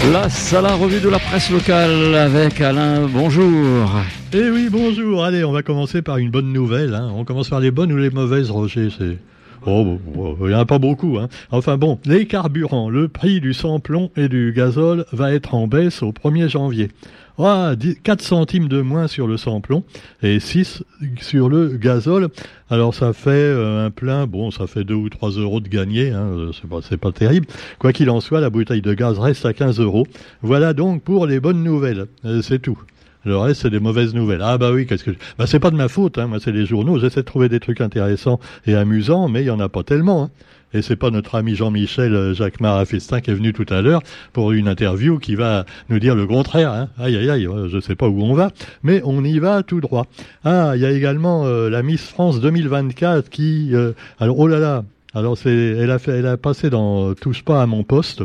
Place à revue de la presse locale avec Alain. Bonjour. Eh oui, bonjour. Allez, on va commencer par une bonne nouvelle. Hein. On commence par les bonnes ou les mauvaises, Roger C'est Oh, il n'y en a pas beaucoup. Hein. Enfin bon, les carburants, le prix du samplon et du gazole va être en baisse au 1er janvier. 4 centimes de moins sur le samplon et 6 sur le gazole. Alors ça fait euh, un plein, bon, ça fait 2 ou 3 euros de gagné, hein, euh, c'est pas, pas terrible. Quoi qu'il en soit, la bouteille de gaz reste à 15 euros. Voilà donc pour les bonnes nouvelles, euh, c'est tout. Le reste, c'est des mauvaises nouvelles. Ah bah oui, qu'est-ce que... Bah c'est pas de ma faute, hein. moi c'est les journaux. J'essaie de trouver des trucs intéressants et amusants, mais il y en a pas tellement. Hein. Et c'est pas notre ami Jean-Michel euh, Jacques Marafestin qui est venu tout à l'heure pour une interview qui va nous dire le contraire. Hein. Aïe aïe aïe, je sais pas où on va, mais on y va tout droit. Ah, il y a également euh, la Miss France 2024 qui, euh, alors oh là là, alors elle a passé dans Touche pas à mon poste.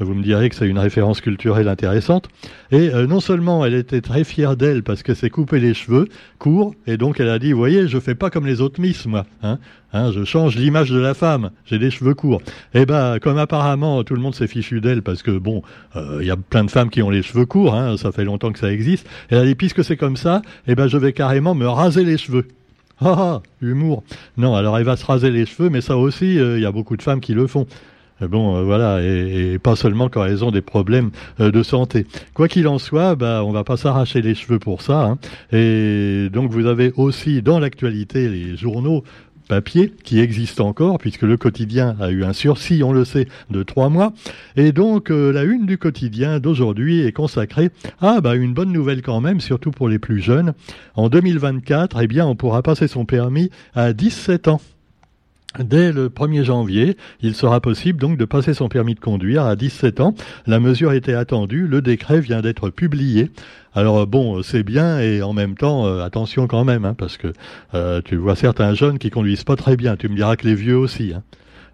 Vous me direz que c'est une référence culturelle intéressante. Et euh, non seulement elle était très fière d'elle parce qu'elle s'est coupé les cheveux courts, et donc elle a dit, voyez, je fais pas comme les autres Miss, moi. Hein, hein, je change l'image de la femme. J'ai des cheveux courts. Et eh ben, comme apparemment tout le monde s'est fichu d'elle parce que bon, euh, il y a plein de femmes qui ont les cheveux courts. Hein, ça fait longtemps que ça existe. Elle a dit, puisque c'est comme ça, eh ben, je vais carrément me raser les cheveux. Ah, ah, humour. Non, alors elle va se raser les cheveux, mais ça aussi, euh, il y a beaucoup de femmes qui le font. Bon, euh, voilà, et, pas seulement quand elles ont des problèmes euh, de santé. Quoi qu'il en soit, bah, on va pas s'arracher les cheveux pour ça. Hein. Et donc, vous avez aussi dans l'actualité les journaux papier qui existent encore, puisque le quotidien a eu un sursis, on le sait, de trois mois. Et donc, euh, la une du quotidien d'aujourd'hui est consacrée à bah, une bonne nouvelle quand même, surtout pour les plus jeunes. En 2024, eh bien, on pourra passer son permis à 17 ans. Dès le 1er janvier, il sera possible donc de passer son permis de conduire à 17 ans. La mesure était attendue, le décret vient d'être publié. Alors bon, c'est bien et en même temps, euh, attention quand même, hein, parce que euh, tu vois certains jeunes qui conduisent pas très bien. Tu me diras que les vieux aussi. Hein.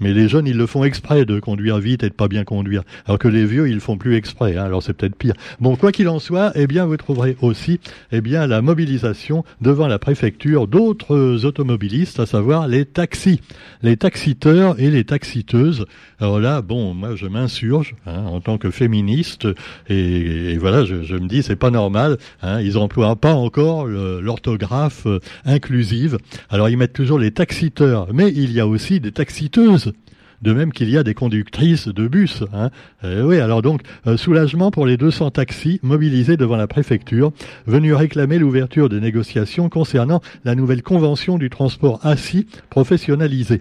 Mais les jeunes, ils le font exprès de conduire vite et de pas bien conduire. Alors que les vieux, ils le font plus exprès. Hein. alors c'est peut-être pire. Bon, quoi qu'il en soit, eh bien, vous trouverez aussi, eh bien, la mobilisation devant la préfecture d'autres automobilistes, à savoir les taxis, les taxiteurs et les taxiteuses. Alors là, bon, moi, je m'insurge hein, en tant que féministe et, voilà, je, me dis, c'est pas normal. Hein, ils emploient pas encore l'orthographe euh, inclusive. Alors ils mettent toujours les taxiteurs, mais il y a aussi des taxiteuses 次 de même qu'il y a des conductrices de bus. Hein. Euh, oui, alors donc, euh, soulagement pour les 200 taxis mobilisés devant la préfecture, venus réclamer l'ouverture des négociations concernant la nouvelle convention du transport assis professionnalisé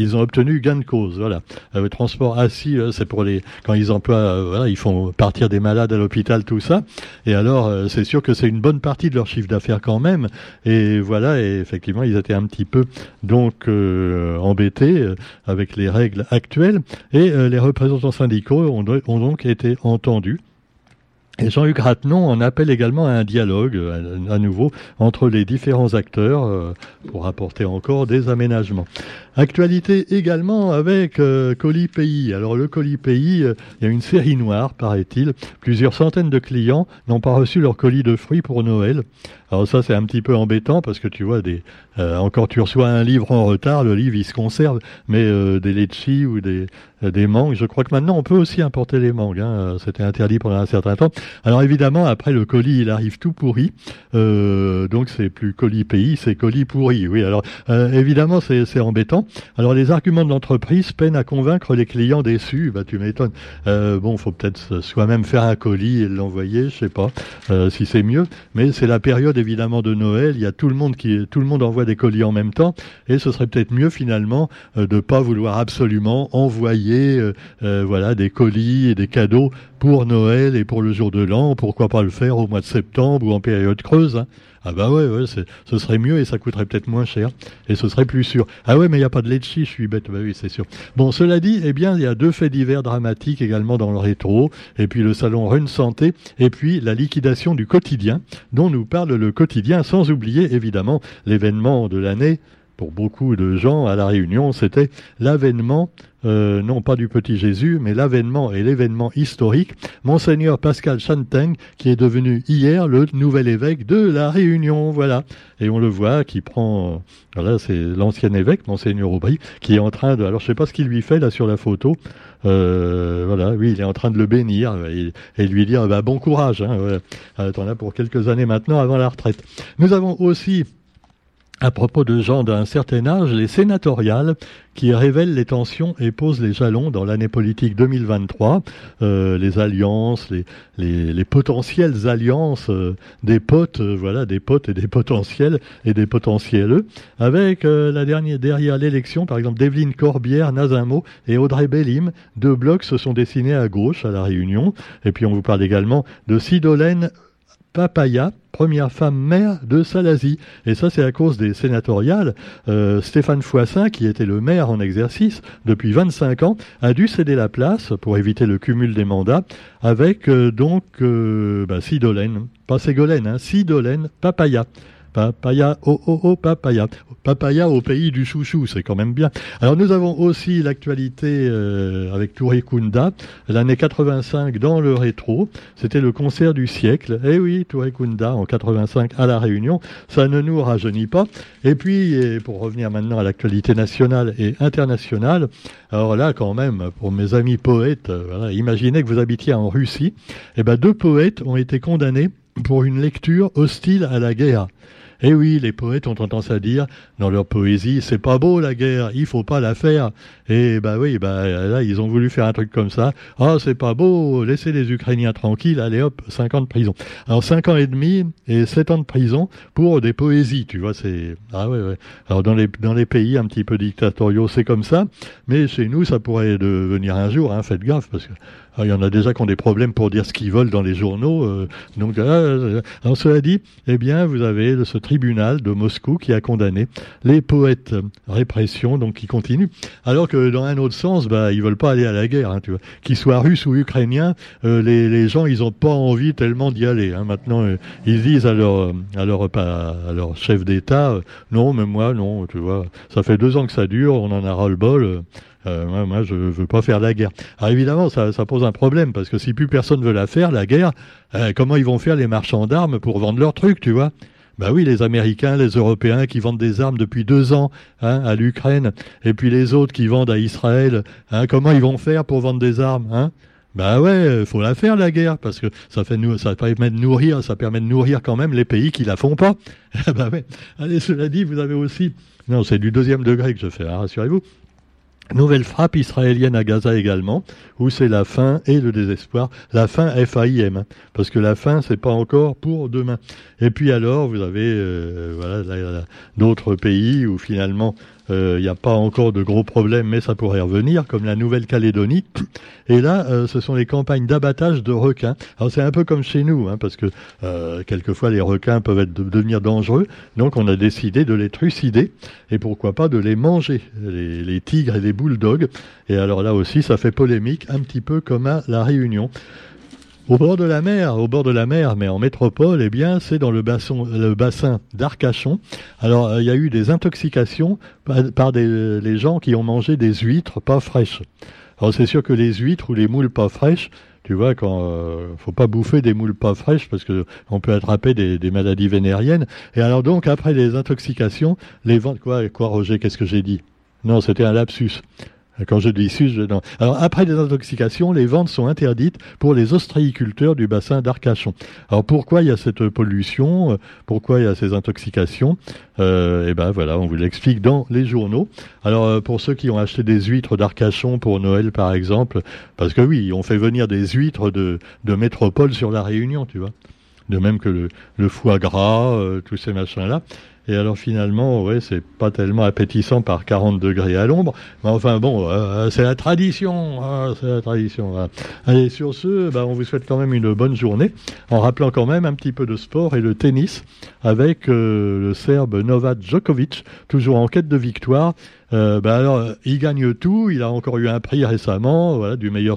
ils ont obtenu gain de cause. Voilà. Euh, le transport assis, c'est pour les quand ils emploient, voilà, ils font partir des malades à l'hôpital, tout ça. Et alors, c'est sûr que c'est une bonne partie de leur chiffre d'affaires quand même. Et voilà, et effectivement, ils étaient un petit peu donc embêtés avec les règles actuelles. Et les représentants syndicaux ont, donc été entendus. Jean-Luc Ratenon en appelle également à un dialogue, à, nouveau, entre les différents acteurs pour apporter encore des aménagements. Actualité également avec euh, Colis Pays. Alors le Colis Pays, euh, il y a une série noire, paraît-il. Plusieurs centaines de clients n'ont pas reçu leur colis de fruits pour Noël. Alors ça c'est un petit peu embêtant parce que tu vois des euh, encore tu reçois un livre en retard, le livre il se conserve, mais euh, des litchis ou des des mangues, je crois que maintenant on peut aussi importer les mangues. Hein, c'était interdit pendant un certain temps. Alors évidemment après le colis il arrive tout pourri, donc c'est plus colis pays, c'est colis pourri. Oui alors évidemment c'est embêtant. Alors les arguments de l'entreprise peinent à convaincre les clients déçus. Bah tu m'étonnes. Euh, bon, faut peut-être soi-même faire un colis et l'envoyer, je sais pas euh, si c'est mieux. Mais c'est la période évidemment de Noël. Il y a tout le monde qui, tout le monde envoie des colis en même temps, et ce serait peut-être mieux finalement euh, de pas vouloir absolument envoyer, euh, voilà, des colis et des cadeaux pour Noël et pour le jour de l'an. Pourquoi pas le faire au mois de septembre ou en période creuse hein. Ah bah ouais, ce serait mieux et ça coûterait peut-être moins cher et ce serait plus sûr. Ah ouais, mais il n'y a pas de litchi, je suis bête. Bah oui, c'est sûr. Bon, cela dit, eh bien, il y a deux faits divers dramatiques également dans le rétro, et puis le salon Run Santé, et puis la liquidation du quotidien, dont nous parle le quotidien, sans oublier évidemment l'événement de l'année, pour beaucoup de gens à la Réunion, c'était l'avènement, euh, non pas du petit Jésus, mais l'avènement et l'événement historique, Monseigneur Pascal Chanteng, qui est devenu hier le nouvel évêque de la Réunion, voilà. Et on le voit, qui prend, voilà, c'est l'ancien évêque, Monseigneur Aubry, qui est en train de, alors je sais pas ce qu'il lui fait là sur la photo, voilà, oui, il est en train de le bénir et, lui dire bah, bon courage. Hein, as pour quelques années maintenant avant la retraite. Nous avons aussi à propos de gens d'un certain âge, les sénatoriales qui révèlent les tensions et posent les jalons dans l'année politique 2023, euh, les alliances, les, les, potentielles alliances euh, des potes, euh, voilà, des potes et des potentiels et des potentiels, avec la dernière derrière l'élection, par exemple, d'Evelyne Corbière, Nazimo et Audrey Bellim, deux blocs se sont dessinés à gauche à la Réunion, et puis on vous parle également de Sidolène Papaya, première femme maire de Salazie. Et ça, c'est à cause des sénatoriales. Euh, Stéphane Foissin, qui était le maire en exercice depuis 25 ans, a dû céder la place pour éviter le cumul des mandats avec euh, donc euh, bah, Sidolène, pas Ségolène, hein, Sidolène Papaya. Papaya, oh oh oh, papaya. Papaya au pays du chouchou, c'est quand même bien. Alors nous avons aussi l'actualité euh, avec Touré Kunda, l'année 85 dans le rétro. C'était le concert du siècle. Eh oui, Touré Kunda en 85 à La Réunion. Ça ne nous rajeunit pas. Et puis, pour revenir maintenant à l'actualité nationale et internationale, alors là quand même, pour mes amis poètes, euh, imaginez que vous habitiez en Russie. Eh ben, deux poètes ont été condamnés pour une lecture hostile à la guerre. Eh oui, les poètes ont tendance à dire dans leur poésie, c'est pas beau la guerre, il faut pas la faire. Et bah oui, bah là ils ont voulu faire un truc comme ça. Ah, c'est pas beau, laissez les Ukrainiens tranquilles, allez hop, 5 ans de prison. Alors 5 ans et demi et 7 ans de prison pour des poésies, tu vois, c'est ah ouais, ouais. Alors dans les dans les pays un petit peu dictatoriaux, c'est comme ça, mais chez nous ça pourrait devenir un jour, hein, faites gaffe parce que ah, il y en a déjà qui ont des problèmes pour dire ce qu'ils veulent dans les journaux. Euh, donc, euh, alors cela dit, eh bien, vous avez ce tribunal de Moscou qui a condamné les poètes répression, donc qui continue. Alors que dans un autre sens, bah, ils veulent pas aller à la guerre, hein, tu vois. Qu'ils soient russes ou ukrainiens, euh, les, gens, ils ont pas envie tellement d'y aller. Hein. Maintenant, ils disent à leur, leur, à leur chef d'État, non, mais moi, non, tu vois. Ça fait deux ans que ça dure, on en a ras le bol. Euh, moi, je veux pas faire la guerre. Alors évidemment, ça, pose un problème parce que si plus personne veut la faire, la guerre, euh, comment ils vont faire les marchands d'armes pour vendre leurs trucs, tu vois? Bah oui, les Américains, les Européens qui vendent des armes depuis deux ans hein, à l'Ukraine, et puis les autres qui vendent à Israël, hein, comment ils vont faire pour vendre des armes hein? Bah ouais, faut la faire la guerre parce que ça fait ça permet de nourrir, ça permet de nourrir quand même les pays qui la font pas. bah ouais. Allez, cela dit, vous avez aussi non, c'est du deuxième degré que je fais, hein, rassurez-vous. Nouvelle frappe israélienne à Gaza également, où c'est la faim et le désespoir. La faim F-A-I-M, parce que la faim, c'est pas encore pour demain. Et puis alors, vous avez euh, voilà, d'autres pays où finalement il euh, n'y a pas encore de gros problèmes, mais ça pourrait revenir, comme la Nouvelle-Calédonie. Et là, euh, ce sont les campagnes d'abattage de requins. Alors c'est un peu comme chez nous, hein, parce que euh, quelquefois les requins peuvent être, devenir dangereux, donc on a décidé de les trucider, et pourquoi pas de les manger, les, les tigres et les bulldogs. Et alors là aussi, ça fait polémique, un petit peu comme à La Réunion. Au bord de la mer, au bord de la mer, mais en métropole, eh bien, c'est dans le bassin, le bassin d'Arcachon. Alors, euh, il y a eu des intoxications par, des, les gens qui ont mangé des huîtres pas fraîches. Alors, c'est sûr que les huîtres ou les moules pas fraîches, tu vois, quand euh, faut pas bouffer des moules pas fraîches parce que on peut attraper des, des maladies vénériennes. Et alors donc après les intoxications, les ventes quoi, quoi Roger, qu'est-ce que j'ai dit? Non, c'était un lapsus. Quand je dis sus, je... non. Alors après les intoxications, les ventes sont interdites pour les ostréiculteurs du bassin d'Arcachon. Alors pourquoi il y a cette pollution? Pourquoi il y a ces intoxications? Euh, Eh ben voilà, on vous l'explique dans les journaux. Alors euh, pour ceux qui ont acheté des huîtres d'Arcachon pour Noël par exemple, parce que oui, on fait venir des huîtres de, de métropole sur la Réunion, tu vois. De même que le, le foie gras, euh, tous ces machins-là. Et alors finalement, ouais, c'est pas tellement appétissant par 40 degrés à l'ombre. Mais enfin bon, euh, c'est la tradition. Hein, c'est la tradition. Hein. Allez, sur ce, bah, on vous souhaite quand même une bonne journée, en rappelant quand même un petit peu de sport et le tennis avec euh, le Serbe Novak Djokovic, toujours en quête de victoire. Euh, bah alors, il gagne tout. Il a encore eu un prix récemment, du meilleur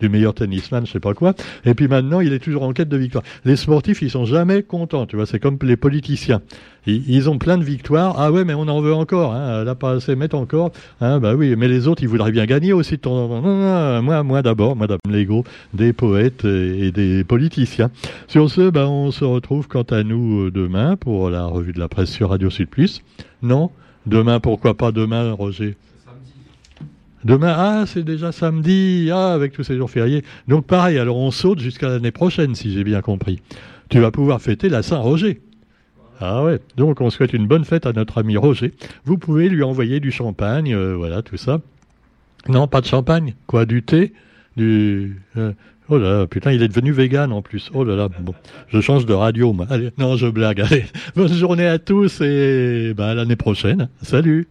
du meilleur tennisman, je sais pas quoi. Et puis maintenant, il est toujours en quête de victoire. Les sportifs, ils sont jamais contents. Tu vois, c'est comme les politiciens. Ils, ont plein de victoires. Ah ouais, mais on en veut encore. Hein. Là, pas assez, mettre encore. Hein, bah oui, mais les autres, ils voudraient bien gagner aussi temps. Non, non, moi, moi d'abord, Madame Lego, des poètes et, des politiciens. Sur ce, bah, on se retrouve quant à nous euh, demain pour la revue de la presse sur Radio Sud Plus. Non? Demain, pourquoi pas demain, Roger? Demain, ah, c'est déjà samedi, ah, avec tous ces jours fériés. Donc pareil, alors on saute jusqu'à l'année prochaine, si j'ai bien compris. Tu vas pouvoir fêter la Saint-Roger. Ah ouais, donc on souhaite une bonne fête à notre ami Roger. Vous pouvez lui envoyer du champagne, euh, voilà, tout ça. Non, pas de champagne, quoi, du thé, du... euh, oh là là, putain, il est devenu vegan en plus. Oh là là, bon, je change de radio, moi. Allez, non, je blague, allez. Bonne journée à tous et bah, à l'année prochaine. Salut